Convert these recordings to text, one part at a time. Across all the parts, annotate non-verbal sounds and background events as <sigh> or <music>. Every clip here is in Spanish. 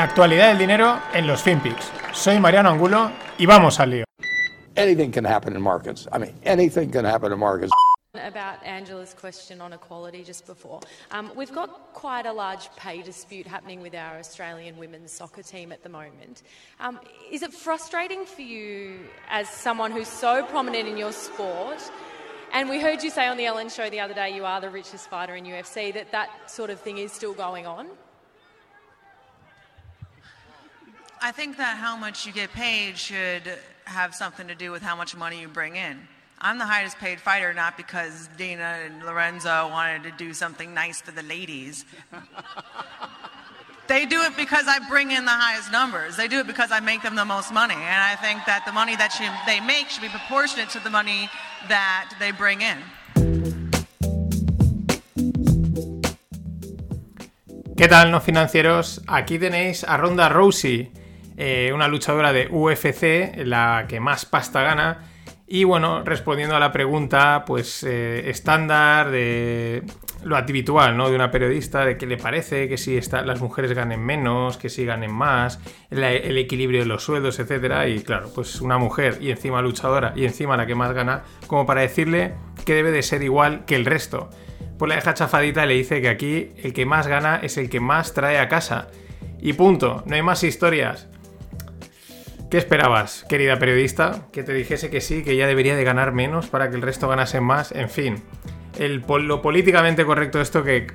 La actualidad del dinero en los FinPix. Soy Mariano Angulo y vamos al lío. Anything can happen in markets. I mean, anything can happen in markets. About Angela's question on equality just before. Um, we've got quite a large pay dispute happening with our Australian women's soccer team at the moment. Um, is it frustrating for you as someone who's so prominent in your sport? And we heard you say on the Ellen show the other day you are the richest fighter in UFC, that that sort of thing is still going on? I think that how much you get paid should have something to do with how much money you bring in. I'm the highest paid fighter not because Dana and Lorenzo wanted to do something nice for the ladies. <laughs> they do it because I bring in the highest numbers. They do it because I make them the most money. And I think that the money that should, they make should be proportionate to the money that they bring in. ¿Qué tal, no financieros? Aquí tenéis a Ronda Rousey, eh, una luchadora de UFC, la que más pasta gana. Y bueno, respondiendo a la pregunta, pues eh, estándar de lo habitual, ¿no? De una periodista, de qué le parece, que si las mujeres ganen menos, que si ganen más, el, equilibrio de los sueldos, etcétera. Y claro, pues una mujer y encima luchadora y encima la que más gana, como para decirle que debe de ser igual que el resto. Pues la deja chafadita y le dice que aquí el que más gana es el que más trae a casa. Y punto, no hay más historias. ¿Qué esperabas, querida periodista? Que te dijese que sí, que ya debería de ganar menos para que el resto ganase más. En fin, el, lo políticamente correcto esto que,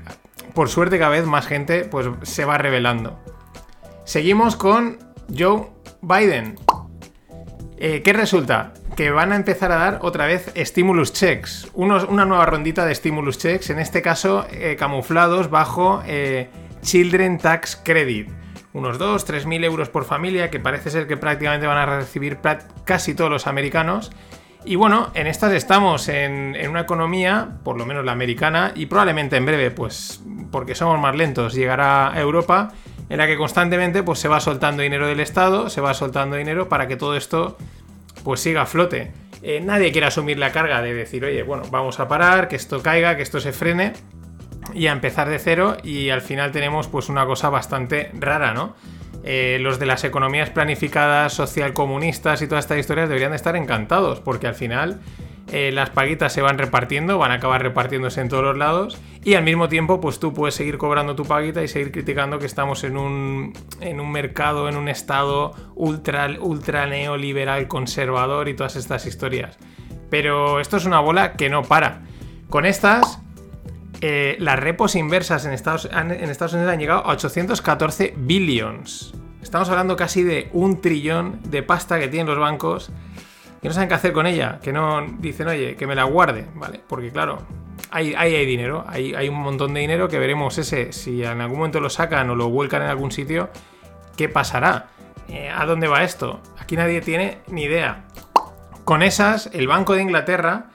por suerte, cada vez más gente pues, se va revelando. Seguimos con Joe Biden. Eh, ¿Qué resulta? Que van a empezar a dar otra vez stimulus checks, una nueva rondita de stimulus checks, en este caso eh, camuflados bajo eh, Children Tax Credit. Unos 2, 3 mil euros por familia, que parece ser que prácticamente van a recibir casi todos los americanos. Y bueno, en estas estamos en, en, una economía, por lo menos la americana, y probablemente en breve, pues porque somos más lentos, llegará a Europa en la que constantemente pues, se va soltando dinero del Estado, se va soltando dinero para que todo esto pues siga a flote. Eh, nadie quiere asumir la carga de decir, oye, bueno, vamos a parar, que esto caiga, que esto se frene y a empezar de cero y al final tenemos pues una cosa bastante rara, ¿no? Eh, los de las economías planificadas, social comunistas y todas estas historias deberían de estar encantados porque al final eh, las paguitas se van repartiendo, van a acabar repartiéndose en todos los lados y al mismo tiempo pues tú puedes seguir cobrando tu paguita y seguir criticando que estamos en un, en un mercado, en un estado ultra, ultra neoliberal, conservador y todas estas historias. Pero esto es una bola que no para. Con estas, eh, las repos inversas en Estados, Unidos han llegado a 814 billions. Estamos hablando casi de un trillón de pasta que tienen los bancos que no saben qué hacer con ella, que no dicen, oye, que me la guarde, ¿vale? Porque claro, ahí hay, dinero, hay, hay, un montón de dinero que veremos ese, si en algún momento lo sacan o lo vuelcan en algún sitio, ¿qué pasará? Eh, ¿A dónde va esto? Aquí nadie tiene ni idea. Con esas, el Banco de Inglaterra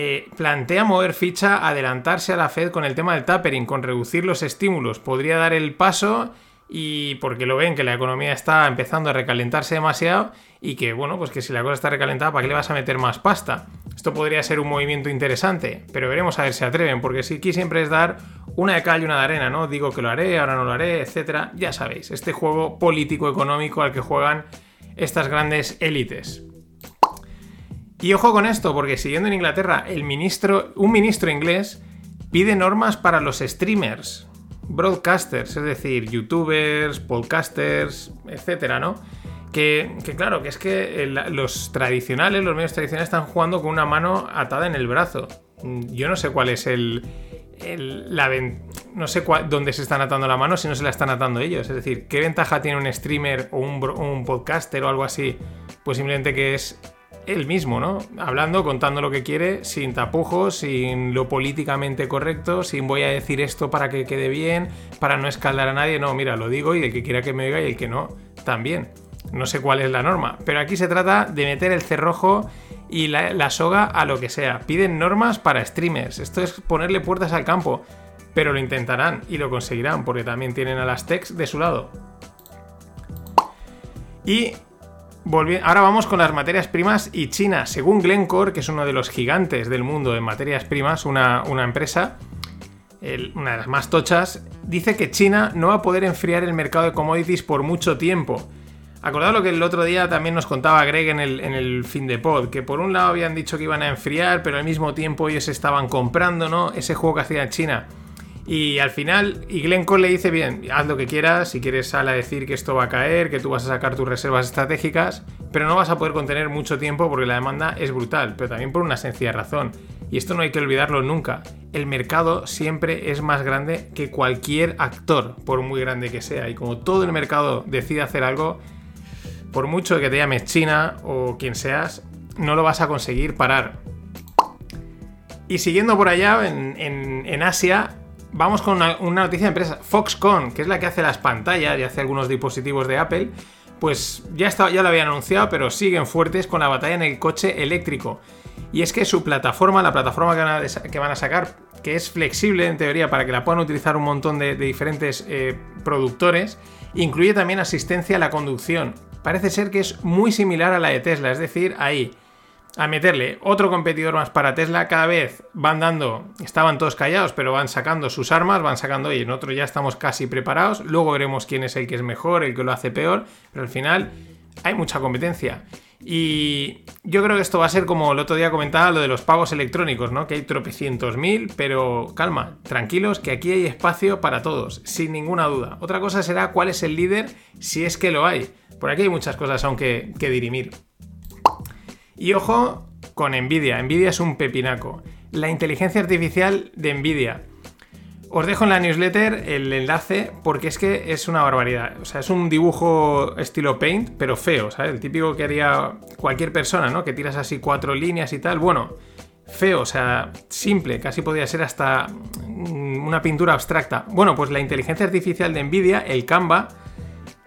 eh, plantea mover ficha, adelantarse a la Fed con el tema del tapering, con reducir los estímulos. Podría dar el paso y porque lo ven que la economía está empezando a recalentarse demasiado y que, bueno, pues que si la cosa está recalentada, ¿para qué le vas a meter más pasta? Esto podría ser un movimiento interesante, pero veremos a ver si atreven, porque si aquí siempre es dar una de cal y una de arena, ¿no? Digo que lo haré, ahora no lo haré, etcétera. Ya sabéis, este juego político-económico al que juegan estas grandes élites. Y ojo con esto, porque siguiendo en Inglaterra, el ministro, un ministro inglés pide normas para los streamers, broadcasters, es decir, youtubers, podcasters, etcétera, ¿no? Que, claro, que es que los tradicionales, los medios tradicionales están jugando con una mano atada en el brazo. Yo no sé cuál es el. la no sé dónde se están atando la mano si no se la están atando ellos. Es decir, ¿qué ventaja tiene un streamer o un, un podcaster o algo así? Pues simplemente que es él mismo, ¿no? Hablando, contando lo que quiere, sin tapujos, sin lo políticamente correcto, sin voy a decir esto para que quede bien, para no escaldar a nadie. No, mira, lo digo y el que quiera que me oiga y el que no, también. No sé cuál es la norma, pero aquí se trata de meter el cerrojo y la, soga a lo que sea. Piden normas para streamers. Esto es ponerle puertas al campo, pero lo intentarán y lo conseguirán porque también tienen a las techs de su lado. Y ahora vamos con las materias primas y China. Según Glencore, que es uno de los gigantes del mundo en materias primas, una, una empresa, una de las más tochas, dice que China no va a poder enfriar el mercado de commodities por mucho tiempo. Acordad lo que el otro día también nos contaba Greg en el, en el fin de pod, que por un lado habían dicho que iban a enfriar, pero al mismo tiempo ellos estaban comprando, ¿no? Ese juego que hacía China. Y al final, y Glencore le dice, bien, haz lo que quieras, si quieres sal a decir que esto va a caer, que tú vas a sacar tus reservas estratégicas, pero no vas a poder contener mucho tiempo porque la demanda es brutal, pero también por una sencilla razón. Y esto no hay que olvidarlo nunca. El mercado siempre es más grande que cualquier actor, por muy grande que sea. Y como todo el mercado decide hacer algo, por mucho que te llames China o quien seas, no lo vas a conseguir parar. Y siguiendo por allá, en Asia, vamos con una, noticia de empresa. Foxconn, que es la que hace las pantallas y hace algunos dispositivos de Apple, pues ya, está, ya lo habían anunciado, pero siguen fuertes con la batalla en el coche eléctrico. Y es que su plataforma, la plataforma que van a, sacar, que es flexible en teoría para que la puedan utilizar un montón de, diferentes eh, productores, incluye también asistencia a la conducción. Parece ser que es muy similar a la de Tesla, es decir, ahí a meterle otro competidor más para Tesla. Cada vez van dando, estaban todos callados, pero van sacando sus armas, van sacando, oye, nosotros ya estamos casi preparados. Luego veremos quién es el que es mejor, el que lo hace peor, pero al final hay mucha competencia. Y yo creo que esto va a ser como el otro día comentaba lo de los pagos electrónicos, ¿no? Que hay tropecientos mil, pero calma, tranquilos, que aquí hay espacio para todos, sin ninguna duda. Otra cosa será cuál es el líder, si es que lo hay. Por aquí hay muchas cosas aún que, que dirimir. Y ojo con Nvidia. Nvidia es un pepinaco. La inteligencia artificial de Nvidia. Os dejo en la newsletter el enlace porque es que es una barbaridad. O sea, es un dibujo estilo paint, pero feo, ¿sabes? El típico que haría cualquier persona, ¿no? Que tiras así cuatro líneas y tal. Bueno, feo, o sea, simple, casi podría ser hasta una pintura abstracta. Bueno, pues la inteligencia artificial de Nvidia, el Canva,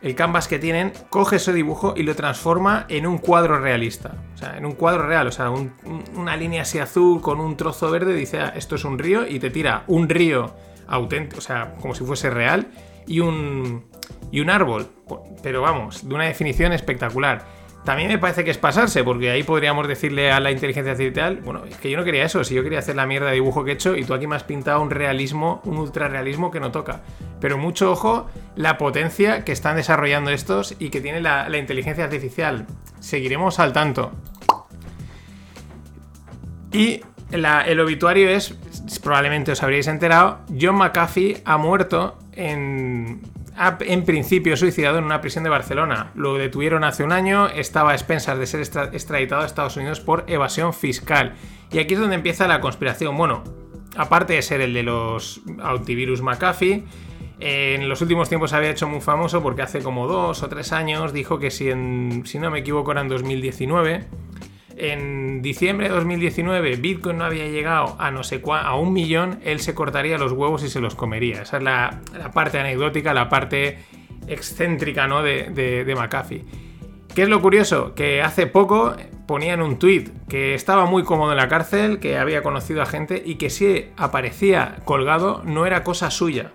el canvas que tienen, coge ese dibujo y lo transforma en un cuadro realista. O sea, en un cuadro real, o sea, una línea así azul con un trozo verde, dice, ah, esto es un río, y te tira un río auténtico, o sea, como si fuese real, y un, y un árbol. Pero vamos, de una definición espectacular. También me parece que es pasarse, porque ahí podríamos decirle a la inteligencia artificial, bueno, es que yo no quería eso, si yo quería hacer la mierda de dibujo que he hecho y tú aquí me has pintado un realismo, un ultrarrealismo que no toca. Pero mucho ojo la potencia que están desarrollando estos y que tiene la, inteligencia artificial. Seguiremos al tanto. Y el obituario es, probablemente os habréis enterado, John McAfee ha muerto en en principio suicidado en una prisión de Barcelona. Lo detuvieron hace un año, estaba a expensas de ser extraditado a Estados Unidos por evasión fiscal. Y aquí es donde empieza la conspiración. Bueno, aparte de ser el de los antivirus McAfee, en los últimos tiempos había hecho muy famoso porque hace como dos o tres años dijo que si, si no me equivoco era en 2019 en diciembre de 2019 Bitcoin no había llegado a no sé a un millón, él se cortaría los huevos y se los comería. Esa es la, parte anecdótica, la parte excéntrica ¿no? de, de, McAfee. ¿Qué es lo curioso? Que hace poco ponían un tweet que estaba muy cómodo en la cárcel, que había conocido a gente y que si aparecía colgado no era cosa suya.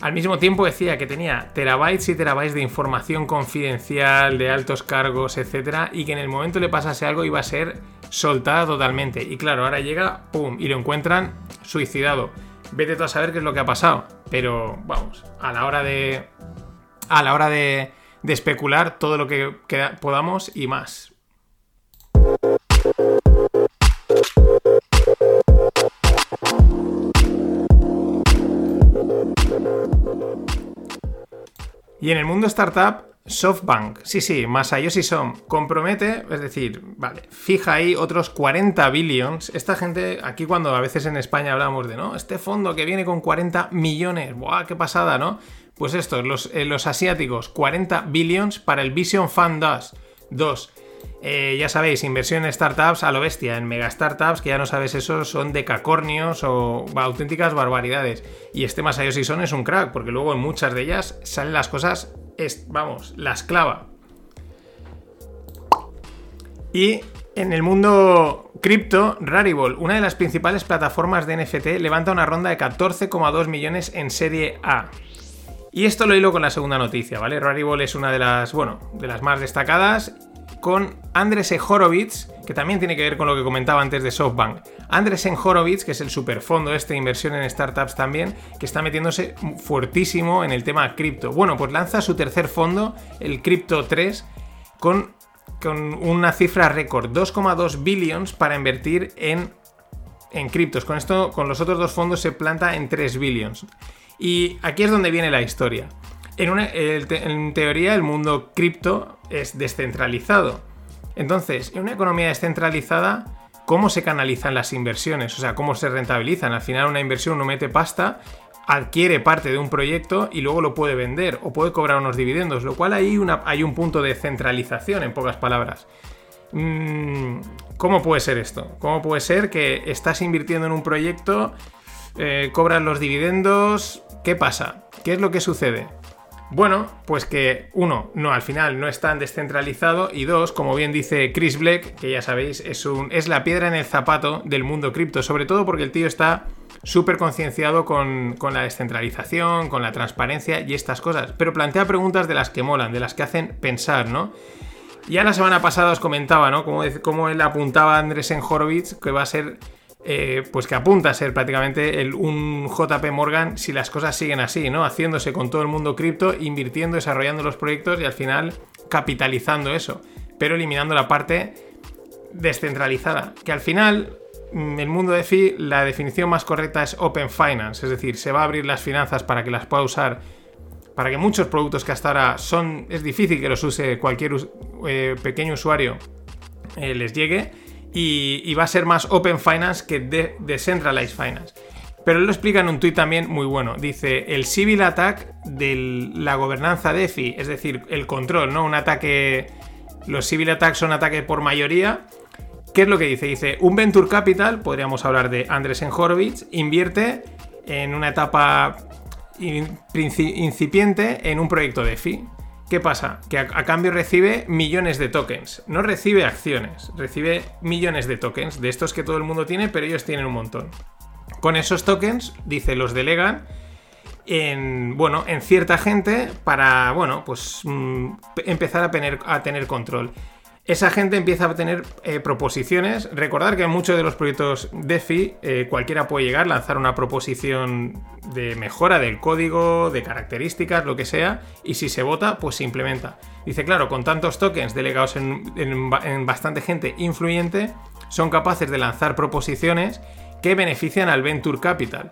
Al mismo tiempo decía que tenía terabytes y terabytes de información confidencial, de altos cargos, etcétera, y que en el momento le pasase algo iba a ser soltada totalmente. Y claro, ahora llega, pum, y lo encuentran suicidado. Vete tú a saber qué es lo que ha pasado. Pero vamos, a la hora de. A la hora de, de especular todo lo que podamos y más. Y en el mundo startup, SoftBank, sí, sí, Masayoshi Son, compromete, es decir, vale, fija ahí otros 40 billions. Esta gente, aquí cuando a veces en España hablamos de, ¿no? Este fondo que viene con 40 millones, ¡buah, qué pasada, ¿no? Pues estos, los, eh, asiáticos, 40 billions para el Vision Fund 2. Eh, ya sabéis, inversión en startups a lo bestia, en mega startups, que ya no sabes eso, son decacornios o auténticas barbaridades. Y este Masayoshi Son es un crack, porque luego en muchas de ellas salen las cosas, vamos, las clava. Y en el mundo cripto, Rarible, una de las principales plataformas de NFT, levanta una ronda de 14,2 millones en serie A. Y esto lo hilo con la segunda noticia, ¿vale? Rarible es una de las, bueno, de las más destacadas con Andresen Horowitz, que también tiene que ver con lo que comentaba antes de SoftBank. Andresen Horowitz, que es el superfondo este de inversión en startups también, que está metiéndose fuertísimo en el tema cripto. Bueno, pues lanza su tercer fondo, el Crypto 3, con, con una cifra récord, 2,2 billions para invertir en, en criptos. Con esto, con los otros dos fondos se planta en 3 billions. Y aquí es donde viene la historia. En, teoría, el mundo cripto es descentralizado. Entonces, en una economía descentralizada, ¿cómo se canalizan las inversiones? O sea, ¿cómo se rentabilizan? Al final, una inversión uno mete pasta, adquiere parte de un proyecto y luego lo puede vender o puede cobrar unos dividendos, lo cual hay, hay un punto de centralización, en pocas palabras. Mm, ¿Cómo puede ser esto? ¿Cómo puede ser que estás invirtiendo en un proyecto, eh, cobras los dividendos? ¿Qué pasa? ¿Qué es lo que sucede? Bueno, pues que uno, no, al final no es tan descentralizado y dos, como bien dice Chris Black, que ya sabéis, es, un, es la piedra en el zapato del mundo cripto, sobre todo porque el tío está súper concienciado con, con, la descentralización, con la transparencia y estas cosas, pero plantea preguntas de las que molan, de las que hacen pensar, ¿no? Ya la semana pasada os comentaba, ¿no? Como, él apuntaba a Andrés en Horowitz, que va a ser eh, pues que apunta a ser prácticamente el, un JP Morgan si las cosas siguen así, ¿no? Haciéndose con todo el mundo cripto, invirtiendo, desarrollando los proyectos y al final capitalizando eso, pero eliminando la parte descentralizada, que al final en el mundo de FI la definición más correcta es Open Finance, es decir, se va a abrir las finanzas para que las pueda usar, para que muchos productos que hasta ahora son, es difícil que los use cualquier eh, pequeño usuario, eh, les llegue y, va a ser más Open Finance que de Decentralized Finance. Pero él lo explica en un tuit también muy bueno. Dice, el civil attack de la gobernanza DeFi, es decir, el control, ¿no? Un ataque... Los civil attacks son ataques por mayoría. ¿Qué es lo que dice? Dice, un Venture Capital, podríamos hablar de Andresen Horowitz, invierte en una etapa incipiente en un proyecto DeFi. ¿Qué pasa? Que a, cambio recibe millones de tokens. No recibe acciones, recibe millones de tokens, de estos que todo el mundo tiene, pero ellos tienen un montón. Con esos tokens, dice, los delegan en, bueno, en cierta gente para, bueno, pues mm, empezar a tener, a tener control esa gente empieza a tener eh, proposiciones. Recordar que en muchos de los proyectos DeFi eh, cualquiera puede llegar, lanzar una proposición de mejora del código, de características, lo que sea, y si se vota, pues se implementa. Dice, claro, con tantos tokens delegados en, bastante gente influyente, son capaces de lanzar proposiciones que benefician al Venture Capital.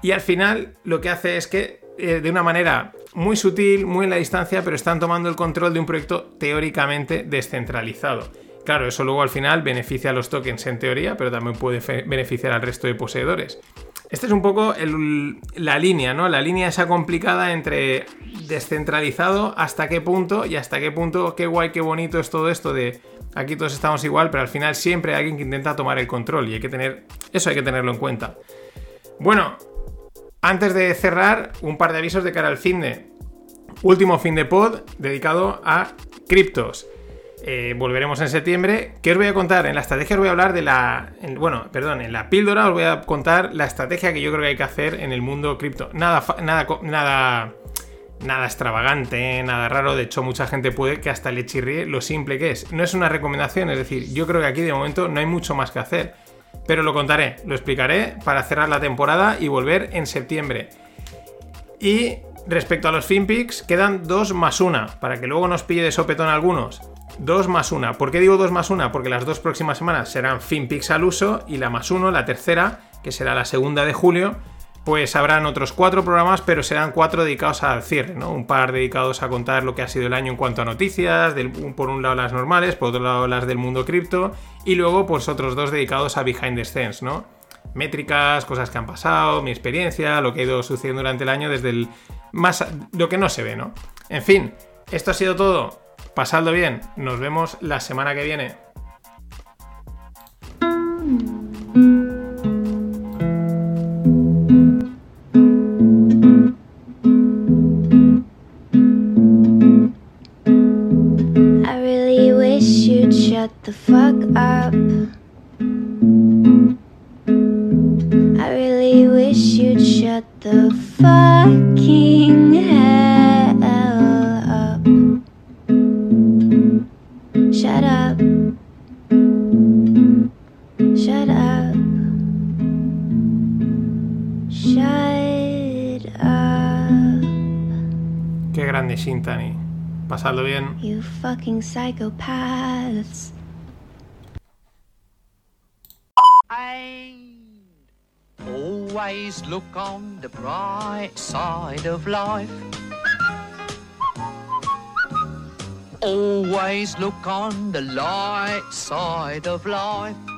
Y al final lo que hace es que eh, de una manera muy sutil, muy en la distancia, pero están tomando el control de un proyecto teóricamente descentralizado. Claro, eso luego al final beneficia a los tokens en teoría, pero también puede beneficiar al resto de poseedores. Esta es un poco la línea, ¿no? La línea esa complicada entre descentralizado, hasta qué punto y hasta qué punto, qué guay, qué bonito es todo esto de aquí todos estamos igual, pero al final siempre hay alguien que intenta tomar el control y hay que tener, eso hay que tenerlo en cuenta. Bueno, antes de cerrar, un par de avisos de cara al fin de. Último fin de pod dedicado a criptos. Eh, volveremos en septiembre. ¿Qué os voy a contar? En la estrategia os voy a hablar de la. bueno, perdón, en la píldora os voy a contar la estrategia que yo creo que hay que hacer en el mundo cripto. Nada, nada, nada, nada extravagante, nada raro. De hecho, mucha gente puede que hasta le chirríe lo simple que es. No es una recomendación, es decir, yo creo que aquí de momento no hay mucho más que hacer pero lo contaré, lo explicaré para cerrar la temporada y volver en septiembre. Y respecto a los FinPix, quedan dos más una, para que luego nos pille de sopetón algunos. Dos más una. ¿Por qué digo dos más una? Porque las dos próximas semanas serán FinPix al uso y la más uno, la tercera, que será la segunda de julio, pues habrán otros cuatro programas, pero serán cuatro dedicados al cierre, ¿no? Un par dedicados a contar lo que ha sido el año en cuanto a noticias, por un lado las normales, por otro lado las del mundo cripto, y luego pues otros dos dedicados a behind the scenes, ¿no? Métricas, cosas que han pasado, mi experiencia, lo que ha ido sucediendo durante el año desde el más lo que no se ve, ¿no? En fin, esto ha sido todo. Pasadlo bien. Nos vemos la semana que viene. Grande Shintani. Pasadlo bien. You fucking psychopaths. Always look on the bright side of life. Always look on the light side of life.